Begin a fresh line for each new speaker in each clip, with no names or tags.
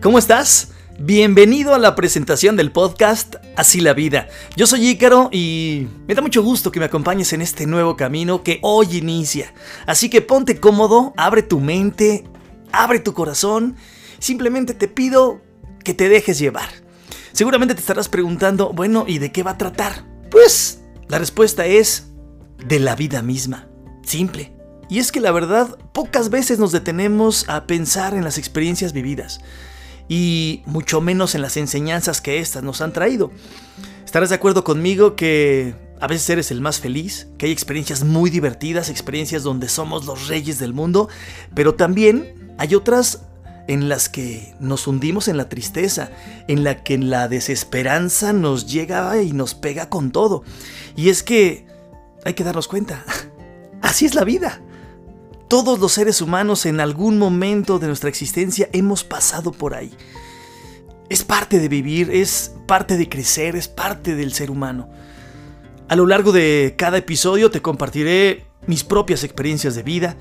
¿Cómo estás? Bienvenido a la presentación del podcast Así la vida. Yo soy Ícaro y me da mucho gusto que me acompañes en este nuevo camino que hoy inicia. Así que ponte cómodo, abre tu mente, abre tu corazón. Simplemente te pido que te dejes llevar. Seguramente te estarás preguntando, bueno, ¿y de qué va a tratar? Pues la respuesta es de la vida misma. Simple. Y es que la verdad, pocas veces nos detenemos a pensar en las experiencias vividas y mucho menos en las enseñanzas que éstas nos han traído. Estarás de acuerdo conmigo que a veces eres el más feliz, que hay experiencias muy divertidas, experiencias donde somos los reyes del mundo, pero también hay otras en las que nos hundimos en la tristeza, en la que la desesperanza nos llega y nos pega con todo. Y es que hay que darnos cuenta, así es la vida. Todos los seres humanos en algún momento de nuestra existencia hemos pasado por ahí. Es parte de vivir, es parte de crecer, es parte del ser humano. A lo largo de cada episodio te compartiré mis propias experiencias de vida.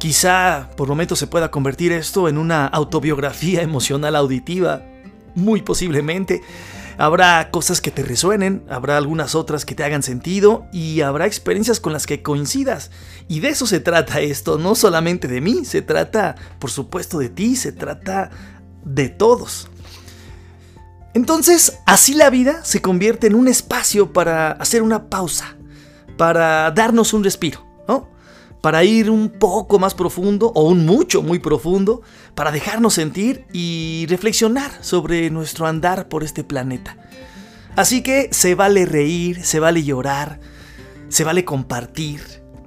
Quizá por momentos se pueda convertir esto en una autobiografía emocional auditiva, muy posiblemente. Habrá cosas que te resuenen, habrá algunas otras que te hagan sentido y habrá experiencias con las que coincidas. Y de eso se trata esto, no solamente de mí, se trata, por supuesto, de ti, se trata de todos. Entonces, así la vida se convierte en un espacio para hacer una pausa, para darnos un respiro. Para ir un poco más profundo o un mucho, muy profundo, para dejarnos sentir y reflexionar sobre nuestro andar por este planeta. Así que se vale reír, se vale llorar, se vale compartir,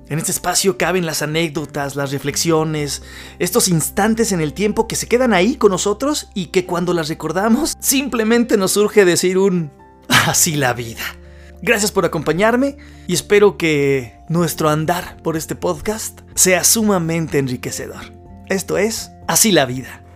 en este espacio caben las anécdotas, las reflexiones, estos instantes en el tiempo que se quedan ahí con nosotros y que cuando las recordamos simplemente nos surge decir un así la vida. Gracias por acompañarme y espero que nuestro andar por este podcast sea sumamente enriquecedor. Esto es Así la vida.